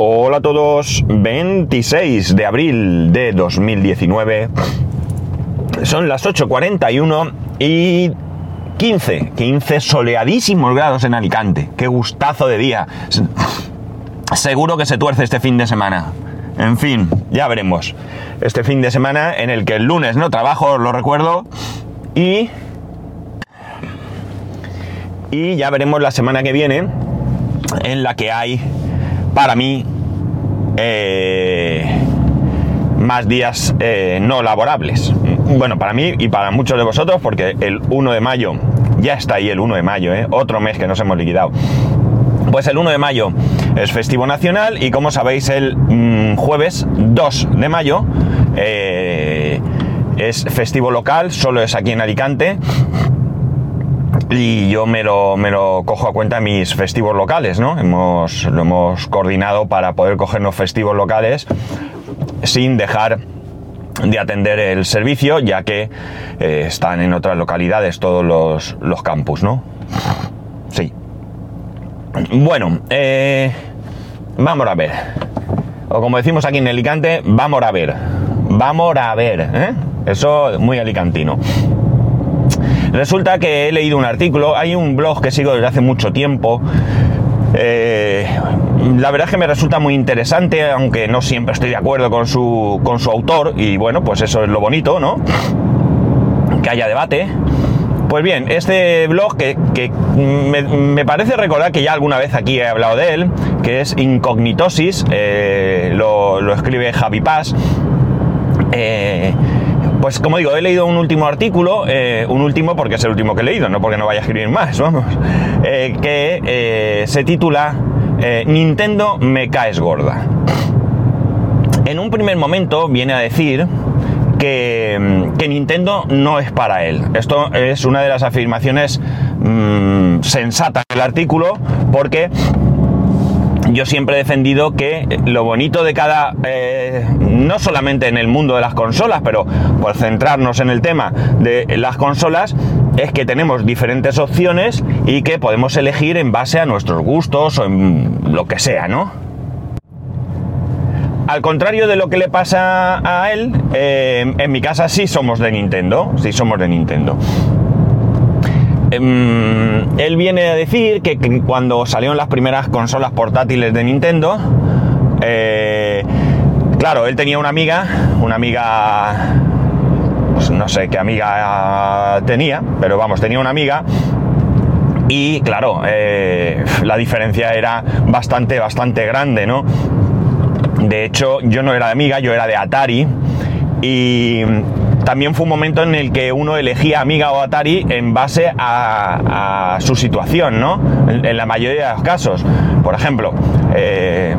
Hola a todos, 26 de abril de 2019. Son las 8.41 y 15, 15 soleadísimos grados en Alicante. Qué gustazo de día. Seguro que se tuerce este fin de semana. En fin, ya veremos. Este fin de semana en el que el lunes no trabajo, lo recuerdo. Y... Y ya veremos la semana que viene en la que hay para mí eh, más días eh, no laborables. Bueno, para mí y para muchos de vosotros, porque el 1 de mayo, ya está ahí el 1 de mayo, ¿eh? otro mes que nos hemos liquidado. Pues el 1 de mayo es festivo nacional y como sabéis el mm, jueves 2 de mayo es festivo local, solo es aquí en Alicante y yo me lo, me lo cojo a cuenta mis festivos locales, ¿no? Hemos, lo hemos coordinado para poder cogernos festivos locales sin dejar de atender el servicio, ya que eh, están en otras localidades todos los, los campus, ¿no? Sí. Bueno, eh, vamos a ver. O como decimos aquí en Alicante, vamos a ver. Vamos a ver, ¿eh? Eso muy alicantino. Resulta que he leído un artículo, hay un blog que sigo desde hace mucho tiempo. Eh, la verdad es que me resulta muy interesante, aunque no siempre estoy de acuerdo con su, con su autor, y bueno, pues eso es lo bonito, ¿no? Que haya debate. Pues bien, este blog que, me, parece recordar que ya alguna vez aquí he hablado de él, que es Incognitosis, eh, lo, lo, escribe Javi Paz. Eh, pues como digo, he leído un último artículo, eh, un último porque es el último que he leído, no porque no vaya a escribir más, vamos, eh, que eh, se titula Nintendo me caes gorda. En un primer momento viene a decir que, Nintendo no es para él. Esto es una de las afirmaciones mm, sensatas del artículo porque yo siempre he defendido que lo bonito de cada, eh, no solamente en el mundo de las consolas, pero por centrarnos en el tema de las consolas, es que tenemos diferentes opciones y que podemos elegir en base a nuestros gustos o en lo que sea, ¿no? Al contrario de lo que le pasa a él, eh, en mi casa sí somos de Nintendo, sí somos de Nintendo. Em, él viene a decir que, cuando salieron las primeras consolas portátiles de Nintendo, eh, claro, él tenía una amiga, una amiga, pues no sé qué amiga tenía, pero vamos, tenía una amiga y claro, eh, la diferencia era bastante, bastante grande, ¿no? De hecho, yo no era de amiga, yo era de Atari y también fue un momento en el que uno elegía Amiga o Atari en base a, su situación, ¿no? En, la mayoría de los casos. Por ejemplo, eh,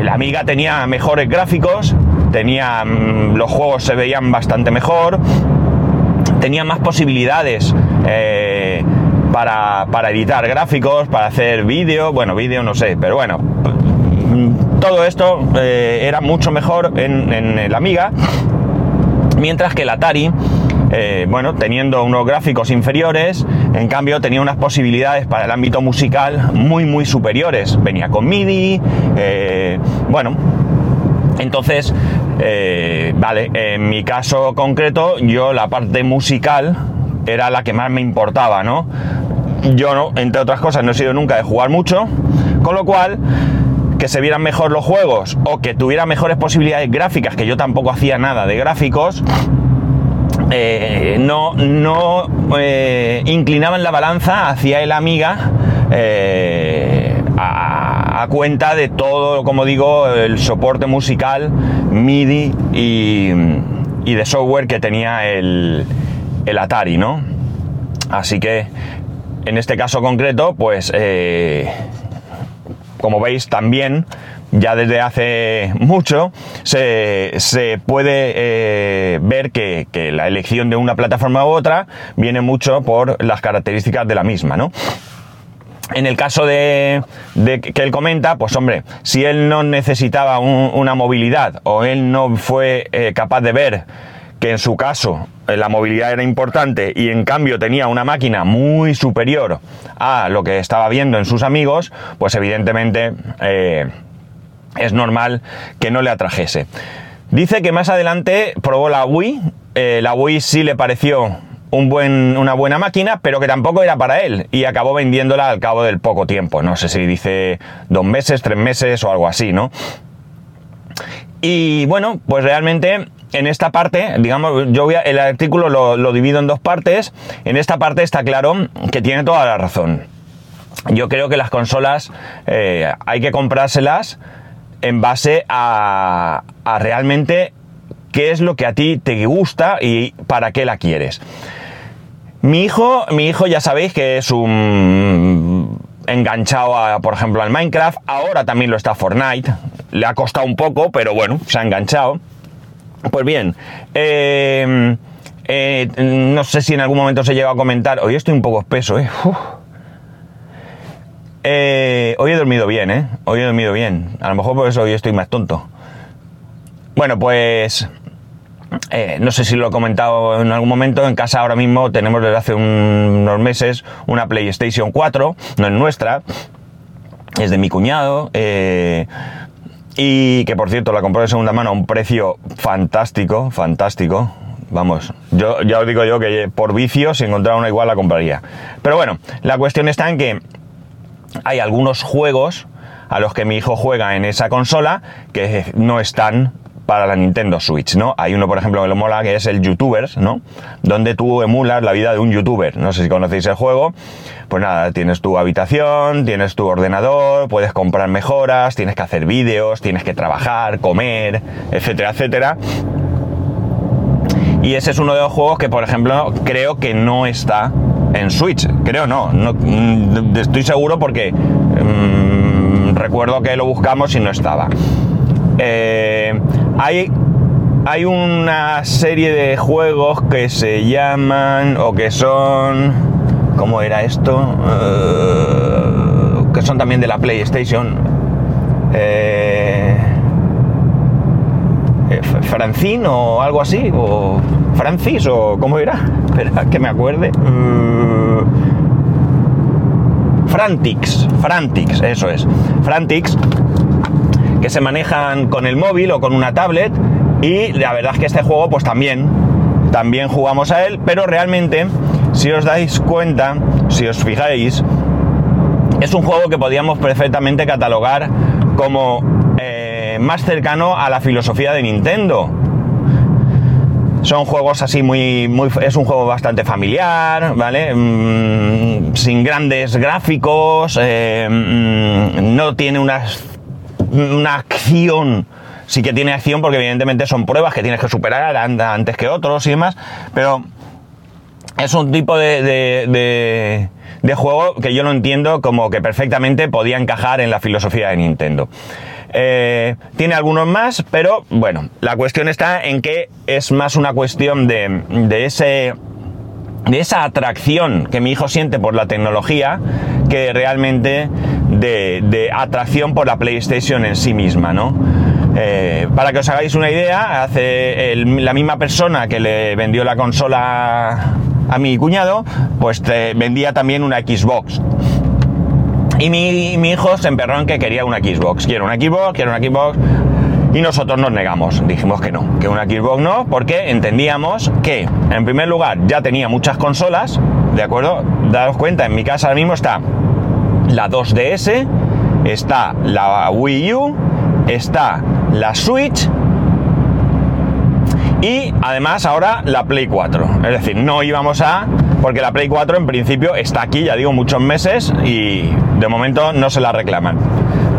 la Amiga tenía mejores gráficos, tenía, mm, los juegos se veían bastante mejor, tenía más posibilidades eh, para, editar gráficos, para hacer vídeo, bueno, vídeo no sé, pero bueno, mm, todo esto eh, era mucho mejor en, en la Amiga Mientras que el Atari, eh, bueno, teniendo unos gráficos inferiores, en cambio tenía unas posibilidades para el ámbito musical muy, muy superiores. Venía con MIDI, eh, bueno, entonces, eh, vale, en mi caso concreto, yo la parte musical era la que más me importaba, ¿no? Yo, no, entre otras cosas, no he sido nunca de jugar mucho, con lo cual que se vieran mejor los juegos o que tuviera mejores posibilidades gráficas, que yo tampoco hacía nada de gráficos, eh, no, no eh, inclinaban la balanza hacia el Amiga eh, a, cuenta de todo, como digo, el soporte musical, MIDI y, y de software que tenía el, el, Atari, ¿no? Así que en este caso concreto, pues como veis también ya desde hace mucho se, puede eh, ver que, la elección de una plataforma u otra viene mucho por las características de la misma, ¿no? En el caso de, que él comenta, pues hombre, si él no necesitaba una movilidad o él no fue eh, capaz de ver que en su caso eh, la movilidad era importante y en cambio tenía una máquina muy superior a lo que estaba viendo en sus amigos, pues evidentemente eh, es normal que no le atrajese. Dice que más adelante probó la Wii, eh, la Wii sí le pareció una buena máquina, pero que tampoco era para él y acabó vendiéndola al cabo del poco tiempo. No sé si dice dos meses, tres meses o algo así, ¿no? Y bueno, pues realmente en esta parte, digamos, yo voy el artículo lo, divido en dos partes. En esta parte está claro que tiene toda la razón. Yo creo que las consolas eh, hay que comprárselas en base a, a realmente qué es lo que a ti te gusta y para qué la quieres. Mi hijo, mi hijo ya sabéis que es un enganchado, a, por ejemplo, al Minecraft. Ahora también lo está Fortnite. Le ha costado un poco, pero bueno, se ha enganchado. Pues bien, eh, eh, no sé si en algún momento se llegado a comentar. Hoy estoy un poco espeso, ¿eh? ¿eh? Hoy he dormido bien, ¿eh? Hoy he dormido bien. A lo mejor por eso hoy estoy más tonto. Bueno, pues eh, no sé si lo he comentado en algún momento, en casa ahora mismo tenemos desde hace unos meses una PlayStation 4, no es nuestra, es de mi cuñado, eh, y que por cierto la compró de segunda mano a un precio fantástico, fantástico. Vamos, yo ya os digo yo que por vicio, si encontrara una igual la compraría. Pero bueno, la cuestión está en que hay algunos juegos a los que mi hijo juega en esa consola que no están para la Nintendo Switch, ¿no? Hay uno, por ejemplo, que lo mola, que es el YouTubers, ¿no? Donde tú emulas la vida de un youtuber. No sé si conocéis el juego. Pues nada, tienes tu habitación, tienes tu ordenador, puedes comprar mejoras, tienes que hacer vídeos, tienes que trabajar, comer, etcétera, etcétera. Y ese es uno de los juegos que, por ejemplo, creo que no está en Switch. Creo no, no mm, estoy seguro porque mm, recuerdo que lo buscamos y no estaba. Eh, hay, hay una serie de juegos que se llaman o que son... ¿Cómo era esto? Eh, que son también de la PlayStation. Eh, eh o algo así, o Francis o cómo era, espera que me acuerde. Frantix, Frantix, eso es. Frantix que se manejan con el móvil o con una tablet y la verdad es que este juego pues también, también jugamos a él, pero realmente si os dais cuenta, si os fijáis, es un juego que podríamos perfectamente catalogar como eh, más cercano a la filosofía de Nintendo. Son juegos así muy, muy... Es un juego bastante familiar, ¿vale? Mm, sin grandes gráficos, eh, mm, no tiene unas una acción, sí que tiene acción porque evidentemente son pruebas que tienes que superar antes que otros y demás, pero es un tipo de, de, juego que yo no entiendo como que perfectamente podía encajar en la filosofía de Nintendo. Eh, tiene algunos más, pero bueno, la cuestión está en que es más una cuestión de, de ese de esa atracción que mi hijo siente por la tecnología que realmente de, atracción por la PlayStation en sí misma, ¿no? Eh, para que os hagáis una idea, hace la misma persona que le vendió la consola a mi cuñado, pues vendía también una Xbox. Y mi, hijo se emperró en que quería una Xbox. Quiero una Xbox, quiero una Xbox. Y nosotros nos negamos, dijimos que no, que una Xbox no, porque entendíamos que, en primer lugar, ya tenía muchas consolas, ¿de acuerdo? Daos cuenta, en mi casa ahora mismo está la 2DS, está la Wii U, está la Switch y además ahora la Play 4. Es decir, no íbamos a... porque la Play 4 en principio está aquí, ya digo, muchos meses y de momento no se la reclaman.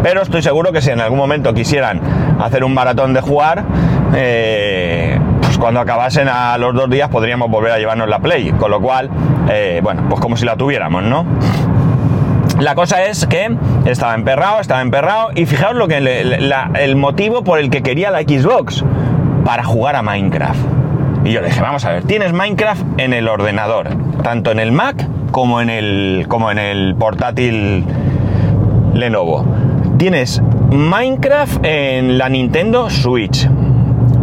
Pero estoy seguro que si en algún momento quisieran hacer un maratón de jugar, eh, pues cuando acabasen a los dos días podríamos volver a llevarnos la Play. Con lo cual, eh, bueno, pues como si la tuviéramos, ¿no? La cosa es que estaba emperrado, estaba emperrado y fijaos lo que el motivo por el que quería la Xbox para jugar a Minecraft. Y yo le dije, vamos a ver, tienes Minecraft en el ordenador, tanto en el Mac como en el, como en el portátil Lenovo. Tienes Minecraft en la Nintendo Switch.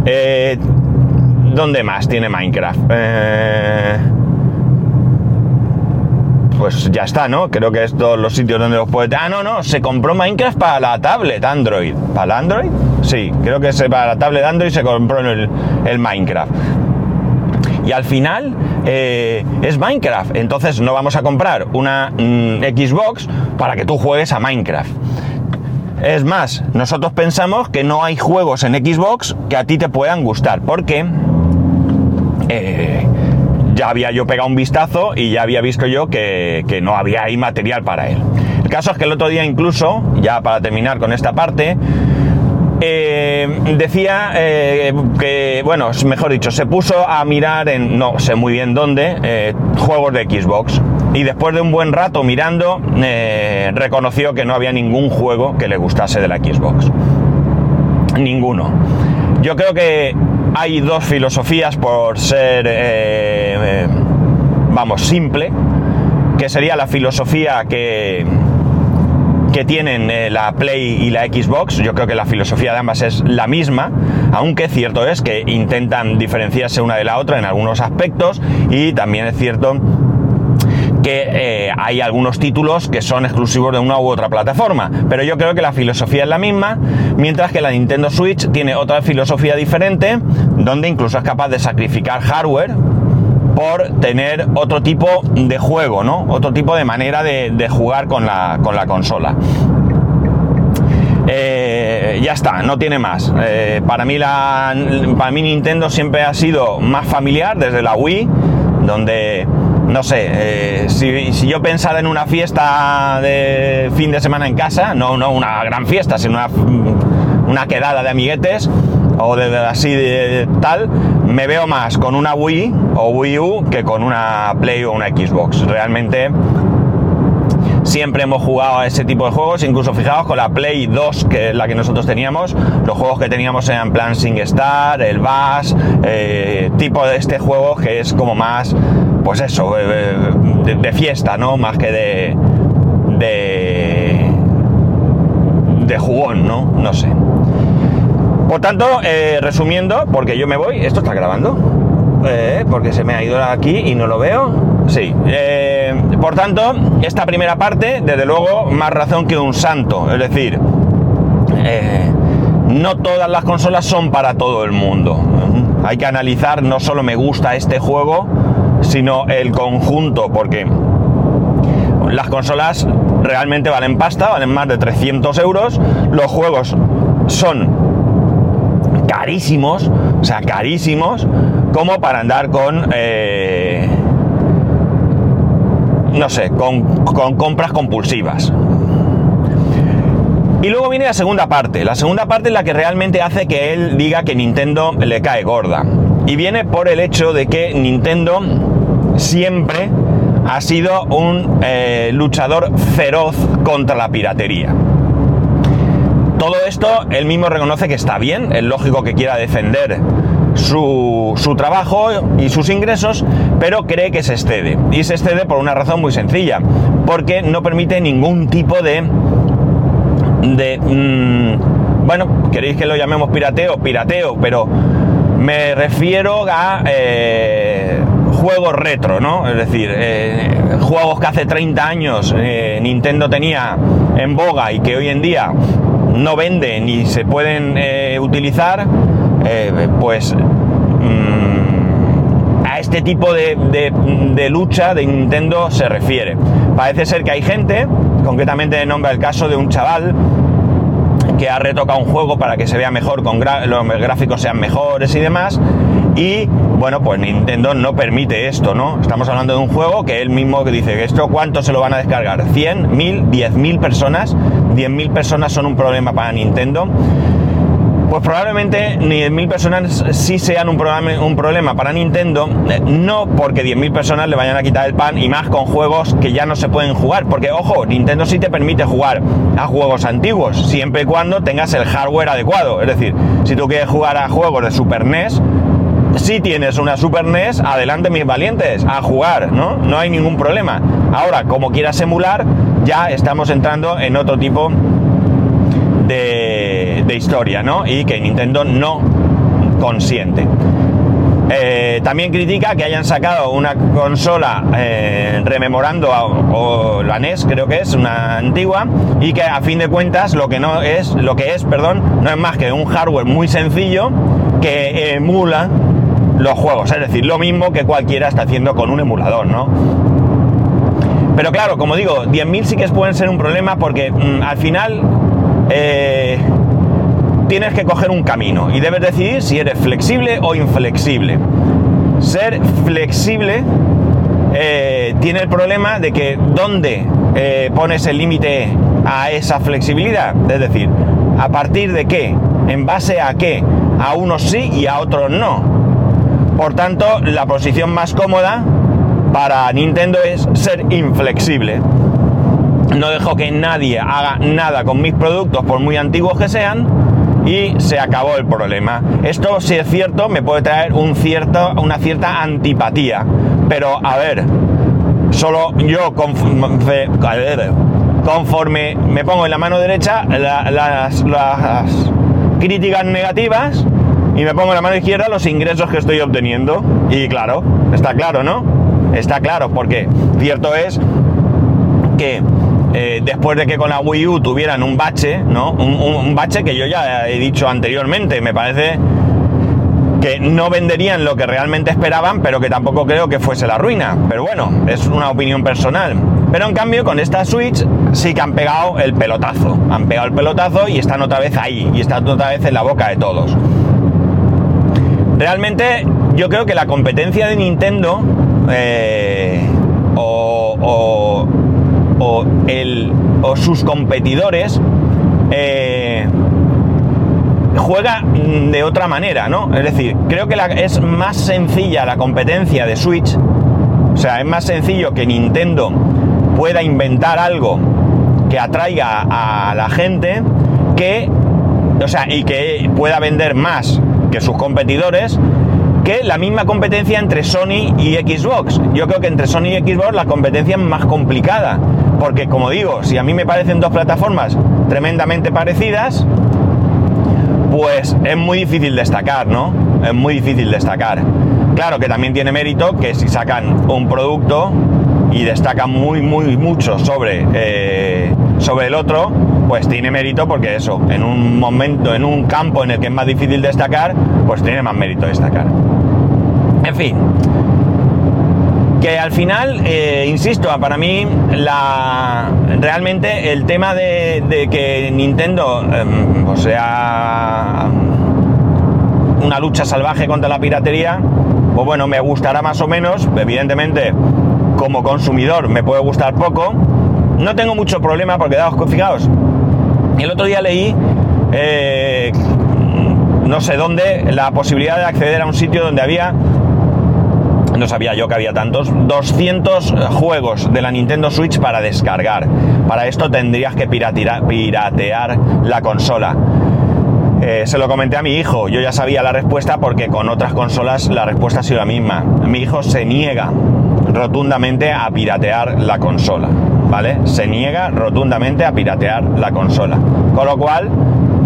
Eh, ¿Dónde más tiene Minecraft? Eh, pues ya está, ¿no? Creo que es todos los sitios donde los puede... Ah, no, no, se compró Minecraft para la tablet Android. ¿Para Android? Sí, creo que para la tablet Android se compró el, el Minecraft. Y al final eh, es Minecraft. Entonces no vamos a comprar una mm, Xbox para que tú juegues a Minecraft. Es más, nosotros pensamos que no hay juegos en Xbox que a ti te puedan gustar, porque eh, ya había yo pegado un vistazo y ya había visto yo que, no había ahí material para él. El caso es que el otro día incluso, ya para terminar con esta parte, eh, decía eh, que, bueno, mejor dicho, se puso a mirar en, no sé muy bien dónde, juegos de Xbox. Y después de un buen rato mirando, reconoció que no había ningún juego que le gustase de la Xbox. Ninguno. Yo creo que hay dos filosofías por ser, eh, eh, vamos, simple, que sería la filosofía que, que tienen eh, la Play y la Xbox. Yo creo que la filosofía de ambas es la misma, aunque cierto es que intentan diferenciarse una de la otra en algunos aspectos y también es cierto que hay algunos títulos que son exclusivos de una u otra plataforma, pero yo creo que la filosofía es la misma, mientras que la Nintendo Switch tiene otra filosofía diferente, donde incluso es capaz de sacrificar hardware por tener otro tipo de juego, ¿no? Otro tipo de manera de, jugar con la, consola. Eh, ya está, no tiene más. Eh, para, mí la, para mí Nintendo siempre ha sido más familiar desde la Wii, donde no sé, eh, si, yo pensara en una fiesta de fin de semana en casa, no, no una gran fiesta, sino una, una quedada de amiguetes o de, así de, tal, me veo más con una Wii o Wii U que con una Play o una Xbox. Realmente siempre hemos jugado a ese tipo de juegos, incluso fijaos con la Play 2, que es la que nosotros teníamos, los juegos que teníamos eran Plan Sing Star, el Bass, eh, tipo de este juego que es como más pues eso, eh, eh, de, fiesta, ¿no? Más que de, de, jugón, ¿no? No sé. Por tanto, eh, resumiendo, porque yo me voy, esto está grabando, porque se me ha ido aquí y no lo veo. Sí. por tanto, esta primera parte, desde luego, más razón que un santo. Es decir, no todas las consolas son para todo el mundo. Hay que analizar, no solo me gusta este juego, sino el conjunto, porque las consolas realmente valen pasta, valen más de 300 euros, los juegos son carísimos, o sea, carísimos, como para andar con... Eh, no sé, con, con compras compulsivas. Y luego viene la segunda parte. La segunda parte es la que realmente hace que él diga que Nintendo le cae gorda. Y viene por el hecho de que Nintendo siempre ha sido un eh, luchador feroz contra la piratería. Todo esto él mismo reconoce que está bien, es lógico que quiera defender su, su, trabajo y sus ingresos, pero cree que se excede. Y se excede por una razón muy sencilla, porque no permite ningún tipo de... de mm, bueno, queréis que lo llamemos pirateo, pirateo, pero me refiero a... Eh, juegos retro, ¿no? Es decir, eh, juegos que hace 30 años eh, Nintendo tenía en boga y que hoy en día no venden ni se pueden utilizar, pues mm, a este tipo de, lucha de Nintendo se refiere. Parece ser que hay gente, concretamente nombra el caso de un chaval que ha retocado un juego para que se vea mejor, con los gráficos sean mejores y demás, y bueno, pues Nintendo no permite esto, ¿no? Estamos hablando de un juego que él mismo dice que esto cuánto se lo van a descargar, 100, 1000, 10.000 personas, 10.000 personas son un problema para Nintendo. Pues probablemente 10.000 personas sí sean un, un problema para Nintendo, no porque 10.000 personas le vayan a quitar el pan y más con juegos que ya no se pueden jugar, porque ojo, Nintendo sí te permite jugar a juegos antiguos, siempre y cuando tengas el hardware adecuado, es decir, si tú quieres jugar a juegos de Super NES, si tienes una Super NES, adelante mis valientes, a jugar, ¿no? No hay ningún problema. Ahora, como quieras emular, ya estamos entrando en otro tipo de, historia, ¿no? Y que Nintendo no consiente. Eh, también critica que hayan sacado una consola eh, rememorando o la NES, creo que es una antigua, y que a fin de cuentas lo que no es, lo que es, perdón, no es más que un hardware muy sencillo que emula los juegos, es decir, lo mismo que cualquiera está haciendo con un emulador, ¿no? Pero claro, como digo, 10.000 sí que pueden ser un problema porque mm, al final eh, tienes que coger un camino y debes decidir si eres flexible o inflexible. Ser flexible eh, tiene el problema de que dónde eh, pones el límite a esa flexibilidad. Es decir, a partir de qué, en base a qué, a unos sí y a otros no. Por tanto, la posición más cómoda para Nintendo es ser inflexible. No dejo que nadie haga nada con mis productos, por muy antiguos que sean, y se acabó el problema. Esto, si es cierto, me puede traer un cierto, una cierta antipatía. Pero, a ver, solo yo conforme, me pongo en la mano derecha las, las críticas negativas y me pongo en la mano izquierda los ingresos que estoy obteniendo. Y claro, está claro, ¿no? Está claro, porque cierto es que eh, después de que con la Wii U tuvieran un bache, ¿no? Un, bache que yo ya he dicho anteriormente, me parece que no venderían lo que realmente esperaban, pero que tampoco creo que fuese la ruina. Pero bueno, es una opinión personal. Pero en cambio, con esta Switch sí que han pegado el pelotazo. Han pegado el pelotazo y están otra vez ahí, y están otra vez en la boca de todos. Realmente, yo creo que la competencia de Nintendo eh, o o, el, o sus competidores eh, juega de otra manera, ¿no? Es decir, creo que es más sencilla la competencia de Switch, o sea, es más sencillo que Nintendo pueda inventar algo que atraiga a la gente que, o sea, y que pueda vender más que sus competidores que la misma competencia entre Sony y Xbox. Yo creo que entre Sony y Xbox la competencia es más complicada, porque como digo, si a mí me parecen dos plataformas tremendamente parecidas, pues es muy difícil destacar, ¿no? Es muy difícil destacar. Claro que también tiene mérito que si sacan un producto y destacan muy, muy mucho sobre, eh, sobre el otro, pues tiene mérito porque eso, en un momento, en un campo en el que es más difícil destacar, pues tiene más mérito destacar. En fin, que al final, eh, insisto, para mí la, realmente el tema de, que Nintendo em, sea una lucha salvaje contra la piratería, pues bueno, me gustará más o menos, evidentemente como consumidor me puede gustar poco, no tengo mucho problema porque daos, fijaos, el otro día leí, eh, no sé dónde, la posibilidad de acceder a un sitio donde había, no sabía yo que había tantos, 200 juegos de la Nintendo Switch para descargar. Para esto tendrías que piratear la consola. Eh, se lo comenté a mi hijo, yo ya sabía la respuesta porque con otras consolas la respuesta ha sido la misma. Mi hijo se niega rotundamente a piratear la consola. ¿vale? Se niega rotundamente a piratear la consola. Con lo cual,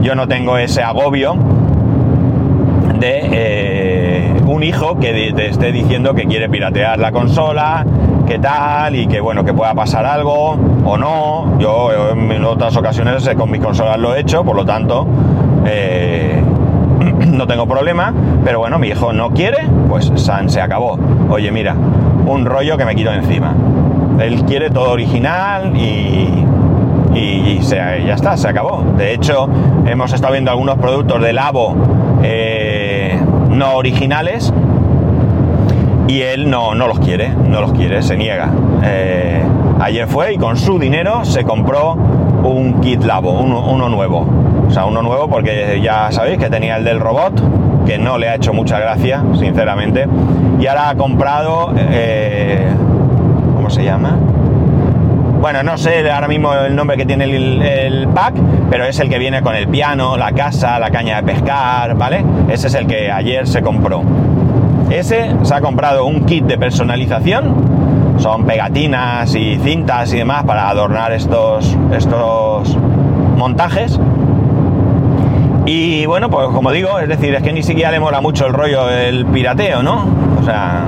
yo no tengo ese agobio de eh, un hijo que te esté diciendo que quiere piratear la consola, que tal, y que bueno, que pueda pasar algo o no. Yo en otras ocasiones con mis consolas lo he hecho, por lo tanto, eh, no tengo problema, pero bueno, mi hijo no quiere, pues San se acabó. Oye, mira, un rollo que me quito encima. Él quiere todo original y, y, ya está, se acabó. De hecho, hemos estado viendo algunos productos de Labo eh, no originales y él no, no, los quiere, no los quiere, se niega. Eh, ayer fue y con su dinero se compró un kit Labo, uno, nuevo. O sea, uno nuevo porque ya sabéis que tenía el del robot, que no le ha hecho mucha gracia, sinceramente. Y ahora ha comprado... Eh, se llama? Bueno, no sé ahora mismo el nombre que tiene el, pack, pero es el que viene con el piano, la casa, la caña de pescar, ¿vale? Ese es el que ayer se compró. Ese se ha comprado un kit de personalización, son pegatinas y cintas y demás para adornar estos, estos montajes. Y bueno, pues como digo, es decir, es que ni siquiera le mola mucho el rollo del pirateo, ¿no? O sea,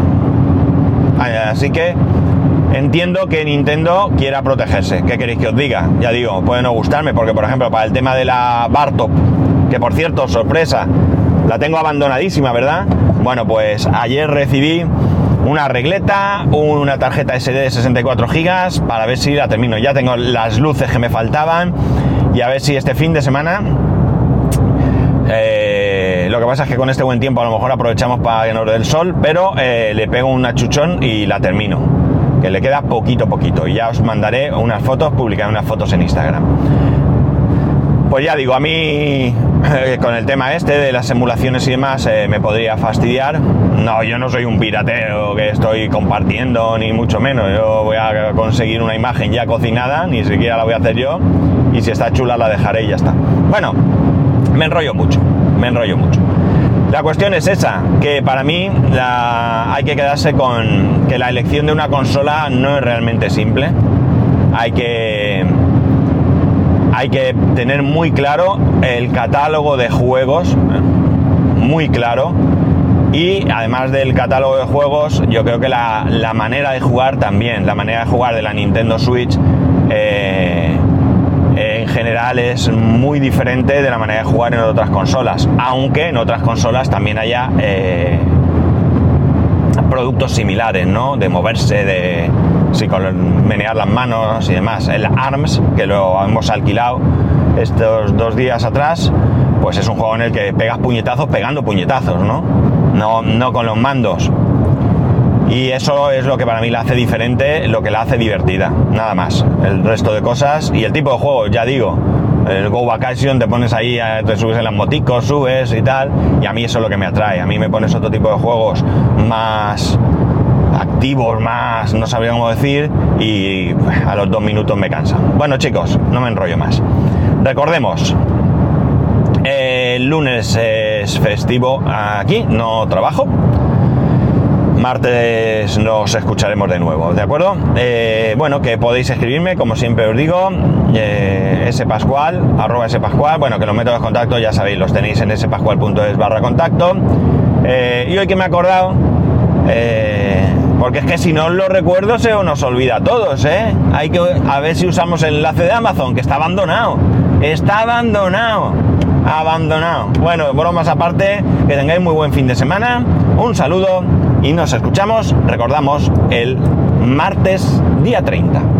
así que entiendo que Nintendo quiera protegerse. ¿Qué queréis que os diga? Ya digo, puede no gustarme, porque por ejemplo, para el tema de la Bartop, que por cierto, sorpresa, la tengo abandonadísima, ¿verdad? Bueno, pues ayer recibí una regleta, una tarjeta SD de 64 GB para ver si la termino. Ya tengo las luces que me faltaban y a ver si este fin de semana eh, lo que pasa es que con este buen tiempo a lo mejor aprovechamos para que nos dé el sol, pero eh, le pego un achuchón y la termino. Que le queda poquito poquito. Y ya os mandaré unas fotos, publicaré unas fotos en Instagram. Pues ya digo, a mí eh, con el tema este de las emulaciones y demás me podría fastidiar. No, yo no soy un pirateo que estoy compartiendo, ni mucho menos. Yo voy a conseguir una imagen ya cocinada, ni siquiera la voy a hacer yo. Y si está chula la dejaré y ya está. Bueno, me enrollo mucho, me enrollo mucho. La cuestión es esa, que para mí hay que quedarse con que la elección de una consola no es realmente simple. Hay que, hay que tener muy claro el catálogo de juegos, muy claro. Y además del catálogo de juegos, yo creo que la, manera de jugar también, la manera de jugar de la Nintendo Switch, eh, en general es muy diferente de la manera de jugar en otras consolas, aunque en otras consolas también haya eh, productos similares, ¿no? De moverse, de sí, con menear las manos y demás. El ARMS, que lo hemos alquilado estos dos días atrás, pues es un juego en el que pegas puñetazos pegando puñetazos, ¿no? No, no con los mandos. Y eso es lo que para mí la hace diferente, lo que la hace divertida, nada más. El resto de cosas y el tipo de juego, ya digo, el Go Vacation te pones ahí, eh, te subes en las moticos, subes y tal, y a mí eso es lo que me atrae. A mí me pones otro tipo de juegos más activos, más, no sabría cómo decir, y a los dos minutos me cansa. Bueno chicos, no me enrollo más. Recordemos, el lunes es festivo aquí, no trabajo martes nos escucharemos de nuevo, ¿de acuerdo? Eh, bueno, que podéis escribirme, como siempre os digo, eh, spascual, arroba spascual, bueno, que los métodos de contacto ya sabéis, los tenéis en spascual.es barra contacto. Eh, y hoy que me he acordado, eh, porque es que si no lo recuerdo se nos olvida a todos, ¿eh? Hay que a ver si usamos el enlace de Amazon, que está abandonado. Está abandonado. Abandonado. Bueno, bromas aparte, que tengáis muy buen fin de semana. Un saludo y nos escuchamos, recordamos, el martes día 30.